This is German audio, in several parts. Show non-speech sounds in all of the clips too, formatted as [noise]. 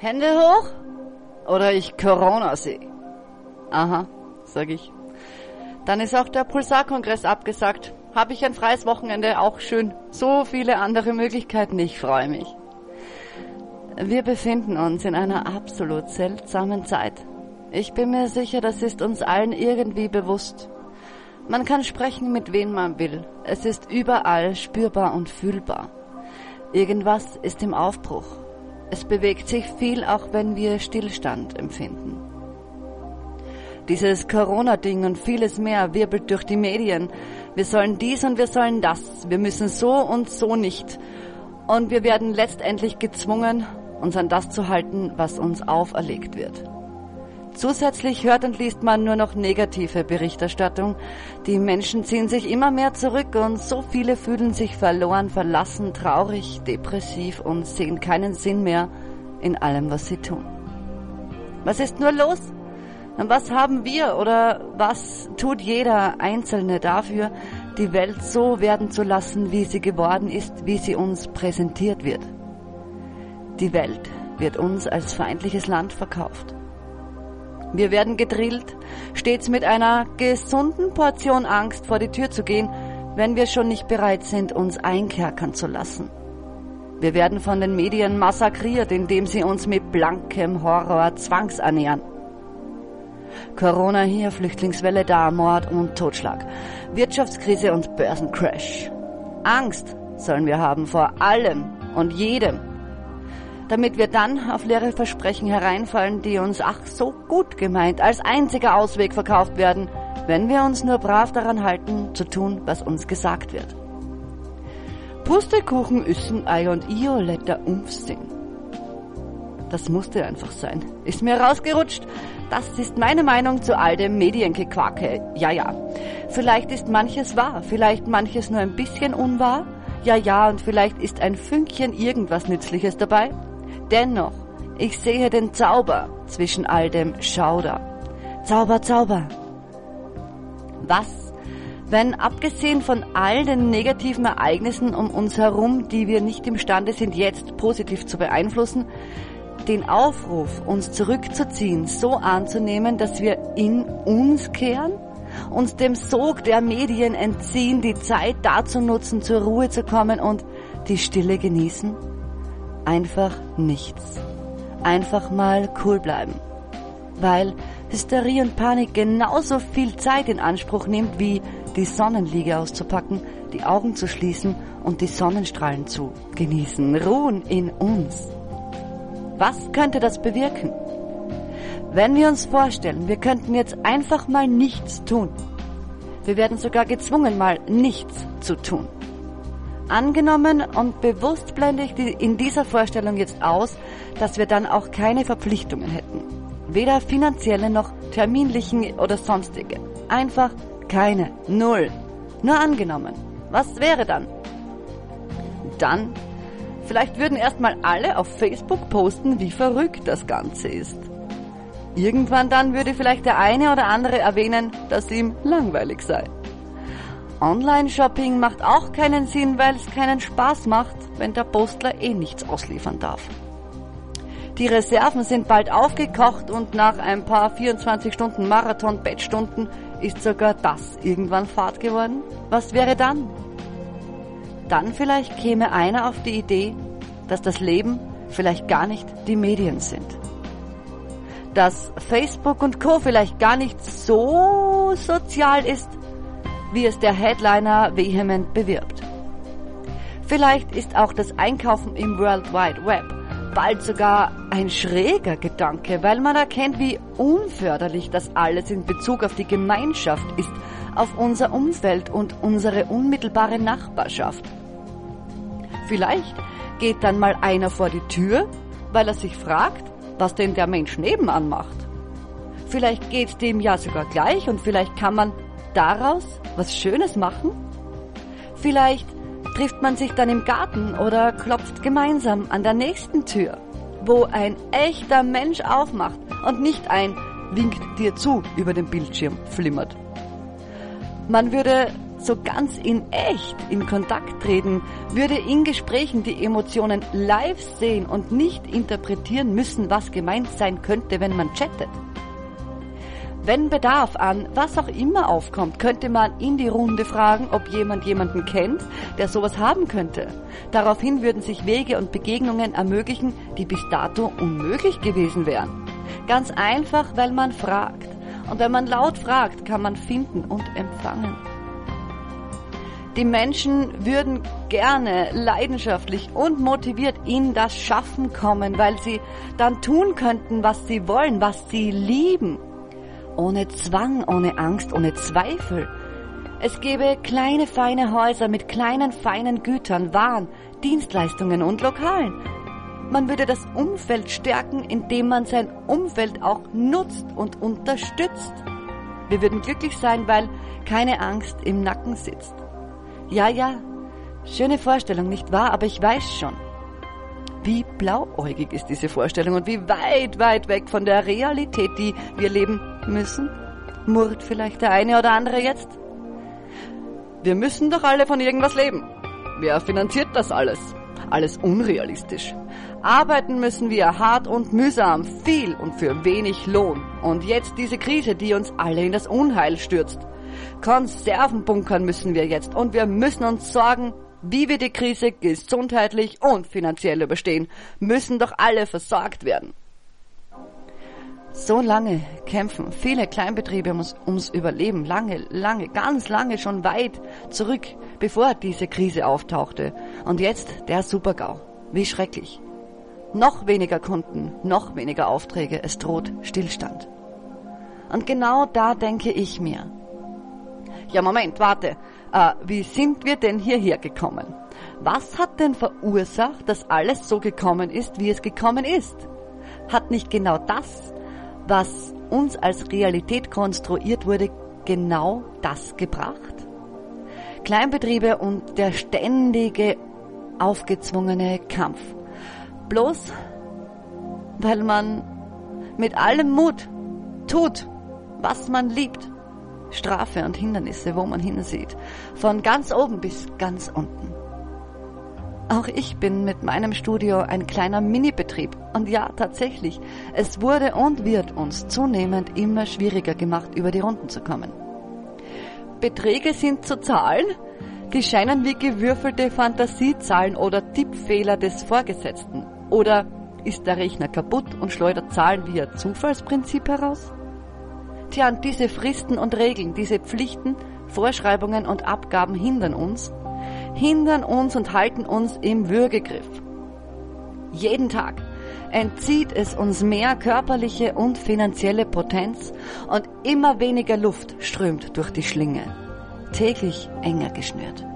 Hände hoch oder ich Corona sehe. Aha, sag ich. Dann ist auch der Pulsarkongress abgesagt. Habe ich ein freies Wochenende, auch schön. So viele andere Möglichkeiten, ich freue mich. Wir befinden uns in einer absolut seltsamen Zeit. Ich bin mir sicher, das ist uns allen irgendwie bewusst. Man kann sprechen, mit wem man will. Es ist überall spürbar und fühlbar. Irgendwas ist im Aufbruch. Es bewegt sich viel, auch wenn wir Stillstand empfinden. Dieses Corona-Ding und vieles mehr wirbelt durch die Medien. Wir sollen dies und wir sollen das. Wir müssen so und so nicht. Und wir werden letztendlich gezwungen, uns an das zu halten, was uns auferlegt wird. Zusätzlich hört und liest man nur noch negative Berichterstattung. Die Menschen ziehen sich immer mehr zurück und so viele fühlen sich verloren, verlassen, traurig, depressiv und sehen keinen Sinn mehr in allem, was sie tun. Was ist nur los? Und was haben wir oder was tut jeder Einzelne dafür, die Welt so werden zu lassen, wie sie geworden ist, wie sie uns präsentiert wird? Die Welt wird uns als feindliches Land verkauft. Wir werden gedrillt, stets mit einer gesunden Portion Angst vor die Tür zu gehen, wenn wir schon nicht bereit sind, uns einkerkern zu lassen. Wir werden von den Medien massakriert, indem sie uns mit blankem Horror zwangsernähren. Corona hier, Flüchtlingswelle da, Mord und Totschlag, Wirtschaftskrise und Börsencrash. Angst sollen wir haben vor allem und jedem, damit wir dann auf leere Versprechen hereinfallen, die uns ach so gut gemeint als einziger Ausweg verkauft werden, wenn wir uns nur brav daran halten, zu tun, was uns gesagt wird. Pustekuchen üssen Ei und Io letter Umfsinn. Das musste einfach sein. Ist mir rausgerutscht. Das ist meine Meinung zu all dem Mediengequake. Ja, ja. Vielleicht ist manches wahr, vielleicht manches nur ein bisschen unwahr. Ja, ja, und vielleicht ist ein Fünkchen irgendwas Nützliches dabei. Dennoch, ich sehe den Zauber zwischen all dem Schauder. Zauber, Zauber. Was, wenn abgesehen von all den negativen Ereignissen um uns herum, die wir nicht imstande sind jetzt positiv zu beeinflussen, den Aufruf, uns zurückzuziehen, so anzunehmen, dass wir in uns kehren, uns dem Sog der Medien entziehen, die Zeit dazu nutzen, zur Ruhe zu kommen und die Stille genießen? Einfach nichts. Einfach mal cool bleiben. Weil Hysterie und Panik genauso viel Zeit in Anspruch nimmt, wie die Sonnenliege auszupacken, die Augen zu schließen und die Sonnenstrahlen zu genießen. Ruhen in uns. Was könnte das bewirken? Wenn wir uns vorstellen, wir könnten jetzt einfach mal nichts tun. Wir werden sogar gezwungen, mal nichts zu tun. Angenommen und bewusst blende ich in dieser Vorstellung jetzt aus, dass wir dann auch keine Verpflichtungen hätten. Weder finanzielle noch terminlichen oder sonstige. Einfach keine. Null. Nur angenommen. Was wäre dann? Dann, vielleicht würden erstmal alle auf Facebook posten, wie verrückt das Ganze ist. Irgendwann dann würde vielleicht der eine oder andere erwähnen, dass ihm langweilig sei. Online-Shopping macht auch keinen Sinn, weil es keinen Spaß macht, wenn der Postler eh nichts ausliefern darf. Die Reserven sind bald aufgekocht und nach ein paar 24 Stunden Marathon-Bettstunden ist sogar das irgendwann Fahrt geworden. Was wäre dann? Dann vielleicht käme einer auf die Idee, dass das Leben vielleicht gar nicht die Medien sind. Dass Facebook und Co vielleicht gar nicht so sozial ist, wie es der Headliner vehement bewirbt. Vielleicht ist auch das Einkaufen im World Wide Web bald sogar ein schräger Gedanke, weil man erkennt, wie unförderlich das alles in Bezug auf die Gemeinschaft ist, auf unser Umfeld und unsere unmittelbare Nachbarschaft. Vielleicht geht dann mal einer vor die Tür, weil er sich fragt, was denn der Mensch nebenan macht. Vielleicht geht dem ja sogar gleich und vielleicht kann man daraus was Schönes machen? Vielleicht trifft man sich dann im Garten oder klopft gemeinsam an der nächsten Tür, wo ein echter Mensch aufmacht und nicht ein winkt dir zu über den Bildschirm flimmert. Man würde so ganz in echt in Kontakt treten, würde in Gesprächen die Emotionen live sehen und nicht interpretieren müssen, was gemeint sein könnte, wenn man chattet. Wenn Bedarf an was auch immer aufkommt, könnte man in die Runde fragen, ob jemand jemanden kennt, der sowas haben könnte. Daraufhin würden sich Wege und Begegnungen ermöglichen, die bis dato unmöglich gewesen wären. Ganz einfach, weil man fragt. Und wenn man laut fragt, kann man finden und empfangen. Die Menschen würden gerne leidenschaftlich und motiviert in das Schaffen kommen, weil sie dann tun könnten, was sie wollen, was sie lieben ohne Zwang, ohne Angst, ohne Zweifel. Es gäbe kleine feine Häuser mit kleinen feinen Gütern, Waren, Dienstleistungen und Lokalen. Man würde das Umfeld stärken, indem man sein Umfeld auch nutzt und unterstützt. Wir würden glücklich sein, weil keine Angst im Nacken sitzt. Ja, ja, schöne Vorstellung, nicht wahr? Aber ich weiß schon, wie blauäugig ist diese Vorstellung und wie weit, weit weg von der Realität, die wir leben müssen? Murrt vielleicht der eine oder andere jetzt? Wir müssen doch alle von irgendwas leben. Wer finanziert das alles? Alles unrealistisch. Arbeiten müssen wir hart und mühsam, viel und für wenig Lohn. Und jetzt diese Krise, die uns alle in das Unheil stürzt. Konserven bunkern müssen wir jetzt und wir müssen uns sorgen, wie wir die Krise gesundheitlich und finanziell überstehen, müssen doch alle versorgt werden. So lange kämpfen viele Kleinbetriebe ums, ums, Überleben, lange, lange, ganz lange schon weit zurück, bevor diese Krise auftauchte. Und jetzt der Supergau. Wie schrecklich. Noch weniger Kunden, noch weniger Aufträge, es droht Stillstand. Und genau da denke ich mir, ja Moment, warte, äh, wie sind wir denn hierher gekommen? Was hat denn verursacht, dass alles so gekommen ist, wie es gekommen ist? Hat nicht genau das, was uns als Realität konstruiert wurde, genau das gebracht? Kleinbetriebe und der ständige, aufgezwungene Kampf. Bloß weil man mit allem Mut tut, was man liebt Strafe und Hindernisse, wo man hinsieht. Von ganz oben bis ganz unten. Auch ich bin mit meinem Studio ein kleiner Mini-Betrieb. Und ja, tatsächlich, es wurde und wird uns zunehmend immer schwieriger gemacht, über die Runden zu kommen. Beträge sind zu zahlen, die scheinen wie gewürfelte Fantasiezahlen oder Tippfehler des Vorgesetzten. Oder ist der Rechner kaputt und schleudert Zahlen via Zufallsprinzip heraus? Tja, und diese Fristen und Regeln, diese Pflichten, Vorschreibungen und Abgaben hindern uns, hindern uns und halten uns im Würgegriff. Jeden Tag entzieht es uns mehr körperliche und finanzielle Potenz und immer weniger Luft strömt durch die Schlinge, täglich enger geschnürt.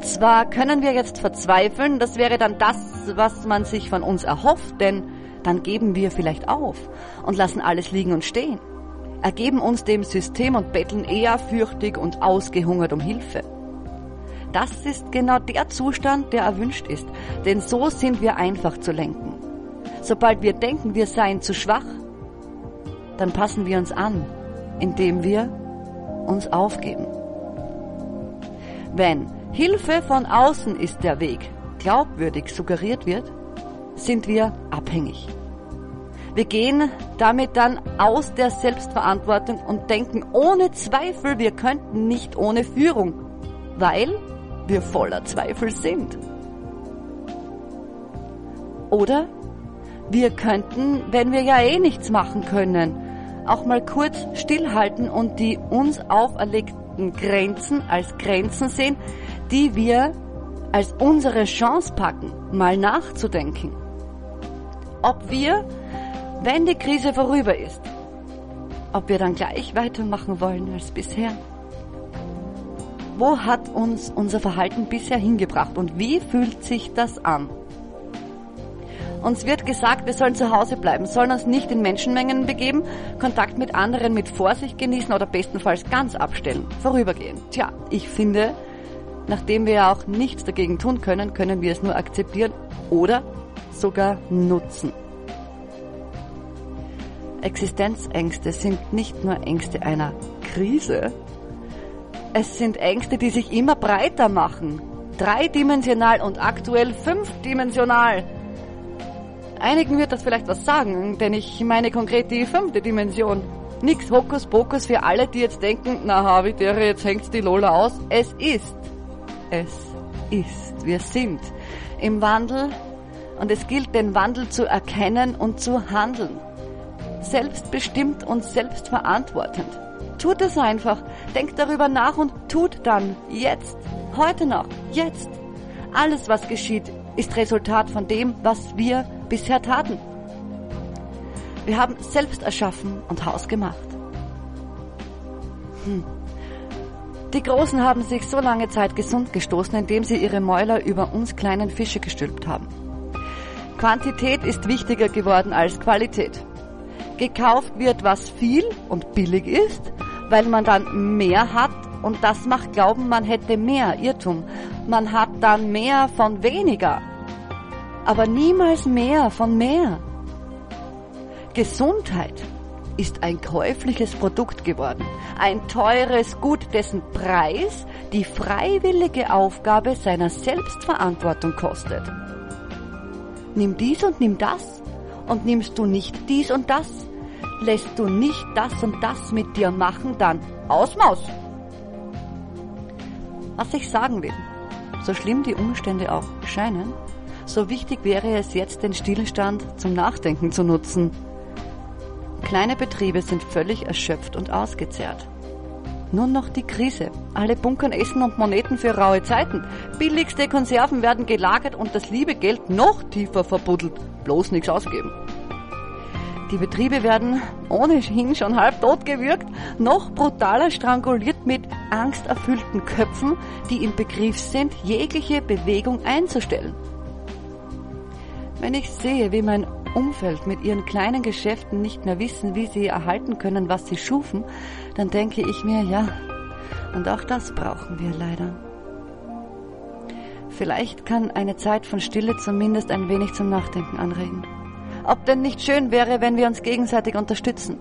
Zwar können wir jetzt verzweifeln, das wäre dann das, was man sich von uns erhofft, denn dann geben wir vielleicht auf und lassen alles liegen und stehen, ergeben uns dem System und betteln eher fürchtig und ausgehungert um Hilfe. Das ist genau der Zustand, der erwünscht ist, denn so sind wir einfach zu lenken. Sobald wir denken, wir seien zu schwach, dann passen wir uns an, indem wir uns aufgeben. Wenn Hilfe von außen ist der Weg, glaubwürdig suggeriert wird, sind wir abhängig. Wir gehen damit dann aus der Selbstverantwortung und denken ohne Zweifel, wir könnten nicht ohne Führung, weil wir voller Zweifel sind. Oder wir könnten, wenn wir ja eh nichts machen können, auch mal kurz stillhalten und die uns auferlegten Grenzen als Grenzen sehen, die wir als unsere Chance packen, mal nachzudenken ob wir, wenn die Krise vorüber ist, ob wir dann gleich weitermachen wollen als bisher. Wo hat uns unser Verhalten bisher hingebracht und wie fühlt sich das an? Uns wird gesagt, wir sollen zu Hause bleiben, sollen uns nicht in Menschenmengen begeben, Kontakt mit anderen mit Vorsicht genießen oder bestenfalls ganz abstellen, vorübergehen. Tja, ich finde, nachdem wir ja auch nichts dagegen tun können, können wir es nur akzeptieren oder sogar nutzen. Existenzängste sind nicht nur Ängste einer Krise, Es sind Ängste, die sich immer breiter machen. Dreidimensional und aktuell fünfdimensional. Einigen wird das vielleicht was sagen, denn ich meine konkret die fünfte Dimension. Nix Hokuspokus für alle, die jetzt denken, na Havidere, jetzt hängt die Lola aus. Es ist. Es ist. Wir sind im Wandel und es gilt, den Wandel zu erkennen und zu handeln. Selbstbestimmt und selbstverantwortend. Tut es einfach. Denkt darüber nach und tut dann. Jetzt. Heute noch. Jetzt. Alles, was geschieht, ist Resultat von dem, was wir bisher taten. Wir haben selbst erschaffen und Haus gemacht. Hm. Die Großen haben sich so lange Zeit gesund gestoßen, indem sie ihre Mäuler über uns kleinen Fische gestülpt haben. Quantität ist wichtiger geworden als Qualität. Gekauft wird, was viel und billig ist, weil man dann mehr hat und das macht glauben, man hätte mehr Irrtum. Man hat dann mehr von weniger, aber niemals mehr von mehr. Gesundheit ist ein käufliches Produkt geworden, ein teures Gut, dessen Preis die freiwillige Aufgabe seiner Selbstverantwortung kostet. Nimm dies und nimm das und nimmst du nicht dies und das, lässt du nicht das und das mit dir machen, dann Ausmaus. Was ich sagen will, so schlimm die Umstände auch scheinen, so wichtig wäre es jetzt, den Stillstand zum Nachdenken zu nutzen. Kleine Betriebe sind völlig erschöpft und ausgezehrt. Nur noch die Krise. Alle bunkern Essen und Moneten für raue Zeiten. Billigste Konserven werden gelagert und das liebe Geld noch tiefer verbuddelt. Bloß nichts ausgeben. Die Betriebe werden ohnehin schon halb tot gewürgt, noch brutaler stranguliert mit angsterfüllten Köpfen, die im Begriff sind, jegliche Bewegung einzustellen. Wenn ich sehe, wie mein Umfeld mit ihren kleinen Geschäften nicht mehr wissen, wie sie erhalten können, was sie schufen, dann denke ich mir, ja, und auch das brauchen wir leider. Vielleicht kann eine Zeit von Stille zumindest ein wenig zum Nachdenken anregen. Ob denn nicht schön wäre, wenn wir uns gegenseitig unterstützen.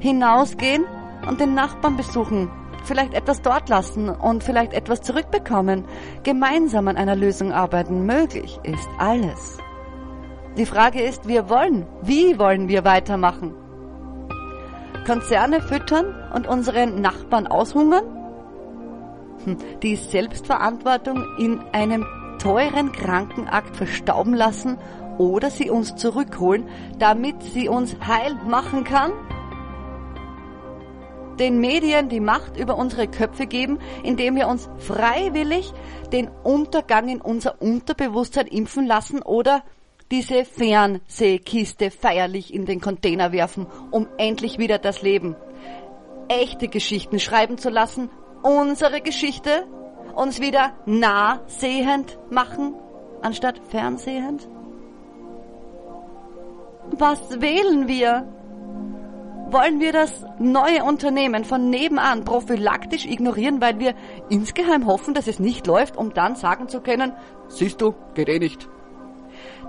Hinausgehen und den Nachbarn besuchen, vielleicht etwas dort lassen und vielleicht etwas zurückbekommen, gemeinsam an einer Lösung arbeiten. Möglich ist alles. Die Frage ist, wir wollen, wie wollen wir weitermachen? Konzerne füttern und unseren Nachbarn aushungern? Hm, die Selbstverantwortung in einem teuren Krankenakt verstauben lassen oder sie uns zurückholen, damit sie uns heil machen kann? Den Medien die Macht über unsere Köpfe geben, indem wir uns freiwillig den Untergang in unser Unterbewusstsein impfen lassen oder diese Fernsehkiste feierlich in den Container werfen, um endlich wieder das Leben, echte Geschichten schreiben zu lassen, unsere Geschichte, uns wieder nahsehend machen, anstatt fernsehend? Was wählen wir? Wollen wir das neue Unternehmen von nebenan prophylaktisch ignorieren, weil wir insgeheim hoffen, dass es nicht läuft, um dann sagen zu können, siehst du, geht eh nicht.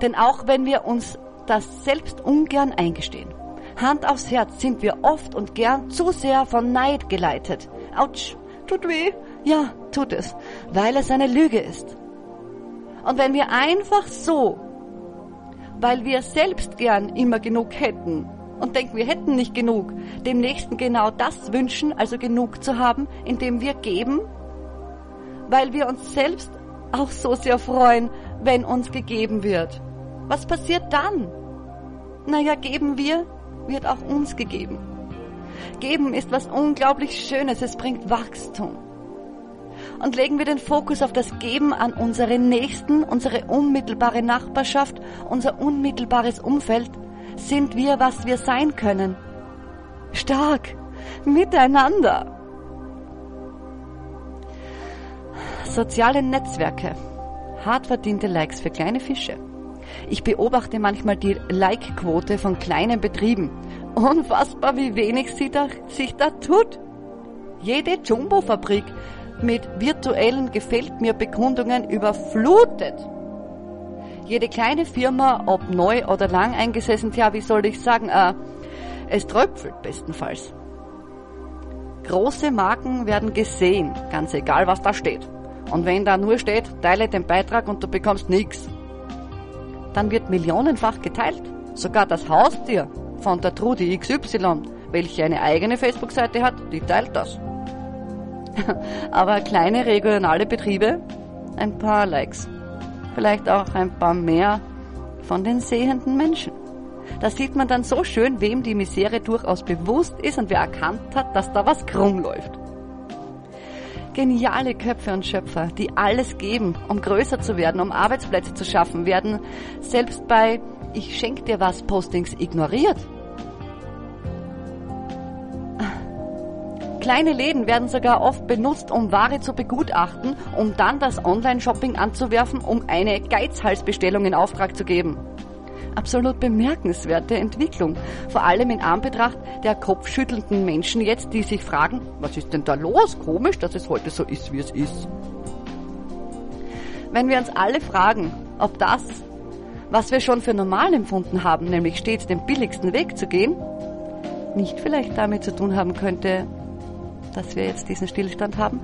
Denn auch wenn wir uns das selbst ungern eingestehen, Hand aufs Herz sind wir oft und gern zu sehr von Neid geleitet. Autsch, tut weh. Ja, tut es, weil es eine Lüge ist. Und wenn wir einfach so, weil wir selbst gern immer genug hätten und denken, wir hätten nicht genug, dem Nächsten genau das wünschen, also genug zu haben, indem wir geben, weil wir uns selbst auch so sehr freuen, wenn uns gegeben wird. Was passiert dann? Naja, geben wir, wird auch uns gegeben. Geben ist was unglaublich Schönes, es bringt Wachstum. Und legen wir den Fokus auf das Geben an unsere Nächsten, unsere unmittelbare Nachbarschaft, unser unmittelbares Umfeld, sind wir, was wir sein können. Stark, miteinander. Soziale Netzwerke hart verdiente Likes für kleine Fische. Ich beobachte manchmal die Like-Quote von kleinen Betrieben. Unfassbar, wie wenig sie da, sich da tut. Jede Jumbo-Fabrik mit virtuellen Gefällt mir Bekundungen überflutet. Jede kleine Firma, ob neu oder lang eingesessen, ja, wie soll ich sagen, äh, es tröpfelt bestenfalls. Große Marken werden gesehen, ganz egal was da steht. Und wenn da nur steht, teile den Beitrag und du bekommst nichts, dann wird millionenfach geteilt. Sogar das Haustier von der Trudi XY, welche eine eigene Facebook-Seite hat, die teilt das. [laughs] Aber kleine regionale Betriebe, ein paar Likes. Vielleicht auch ein paar mehr von den sehenden Menschen. Da sieht man dann so schön, wem die Misere durchaus bewusst ist und wer erkannt hat, dass da was krumm läuft. Geniale Köpfe und Schöpfer, die alles geben, um größer zu werden, um Arbeitsplätze zu schaffen, werden selbst bei Ich schenk dir was Postings ignoriert. Kleine Läden werden sogar oft benutzt, um Ware zu begutachten, um dann das Online-Shopping anzuwerfen, um eine Geizhalsbestellung in Auftrag zu geben. Absolut bemerkenswerte Entwicklung. Vor allem in Anbetracht der kopfschüttelnden Menschen jetzt, die sich fragen, was ist denn da los? Komisch, dass es heute so ist, wie es ist. Wenn wir uns alle fragen, ob das, was wir schon für normal empfunden haben, nämlich stets den billigsten Weg zu gehen, nicht vielleicht damit zu tun haben könnte, dass wir jetzt diesen Stillstand haben.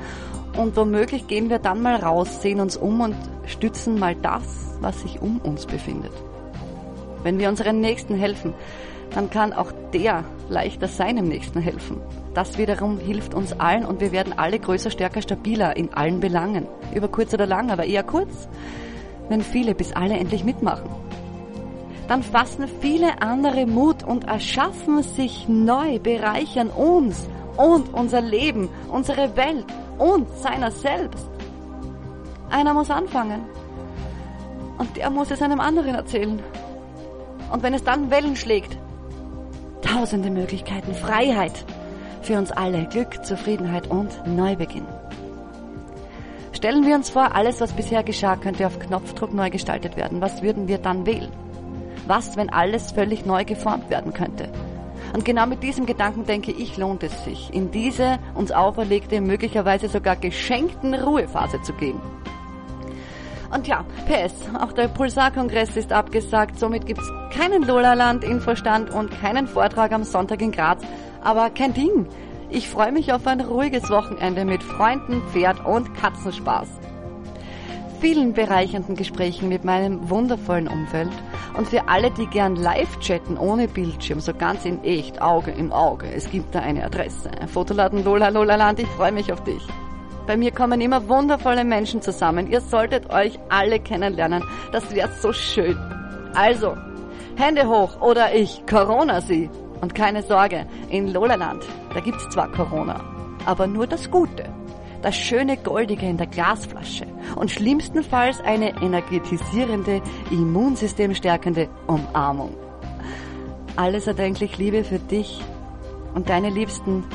Und womöglich gehen wir dann mal raus, sehen uns um und stützen mal das, was sich um uns befindet. Wenn wir unseren Nächsten helfen, dann kann auch der leichter seinem Nächsten helfen. Das wiederum hilft uns allen und wir werden alle größer, stärker, stabiler in allen Belangen. Über kurz oder lang, aber eher kurz, wenn viele bis alle endlich mitmachen. Dann fassen viele andere Mut und erschaffen sich neu, bereichern uns und unser Leben, unsere Welt und seiner selbst. Einer muss anfangen. Und der muss es einem anderen erzählen. Und wenn es dann Wellen schlägt, tausende Möglichkeiten, Freiheit für uns alle, Glück, Zufriedenheit und Neubeginn. Stellen wir uns vor, alles, was bisher geschah, könnte auf Knopfdruck neu gestaltet werden. Was würden wir dann wählen? Was, wenn alles völlig neu geformt werden könnte? Und genau mit diesem Gedanken denke ich, lohnt es sich, in diese uns auferlegte, möglicherweise sogar geschenkten Ruhephase zu gehen. Und ja, PS, auch der Pulsar-Kongress ist abgesagt, somit gibt's keinen Lola-Land-Infostand und keinen Vortrag am Sonntag in Graz. Aber kein Ding. Ich freue mich auf ein ruhiges Wochenende mit Freunden, Pferd und Katzenspaß. Vielen bereichernden Gesprächen mit meinem wundervollen Umfeld und für alle, die gern live chatten ohne Bildschirm, so ganz in echt, Auge im Auge. Es gibt da eine Adresse. Fotoladen Lola Lola Land, ich freue mich auf dich. Bei mir kommen immer wundervolle Menschen zusammen. Ihr solltet euch alle kennenlernen. Das wäre so schön. Also, Hände hoch oder ich Corona sie. Und keine Sorge, in Lolaland, da gibt's zwar Corona, aber nur das Gute. Das schöne Goldige in der Glasflasche und schlimmstenfalls eine energetisierende, immunsystemstärkende Umarmung. Alles erdenklich Liebe für dich und deine Liebsten.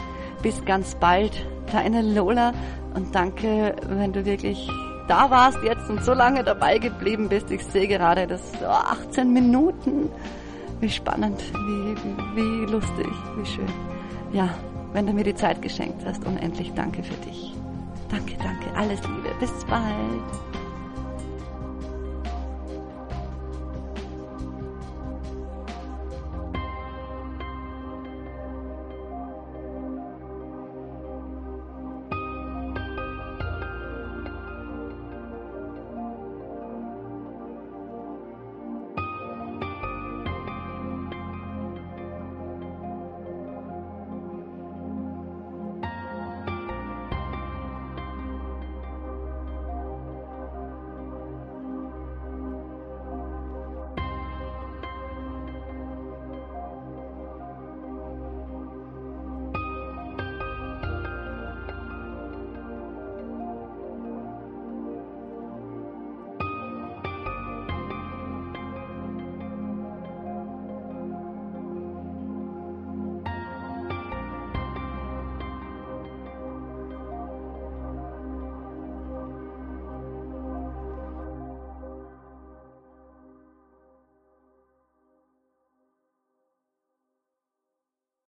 Bis ganz bald, deine Lola und danke, wenn du wirklich da warst jetzt und so lange dabei geblieben bist. Ich sehe gerade, das oh, 18 Minuten. Wie spannend, wie, wie, wie lustig, wie schön. Ja, wenn du mir die Zeit geschenkt hast, unendlich danke für dich. Danke, danke, alles Liebe. Bis bald.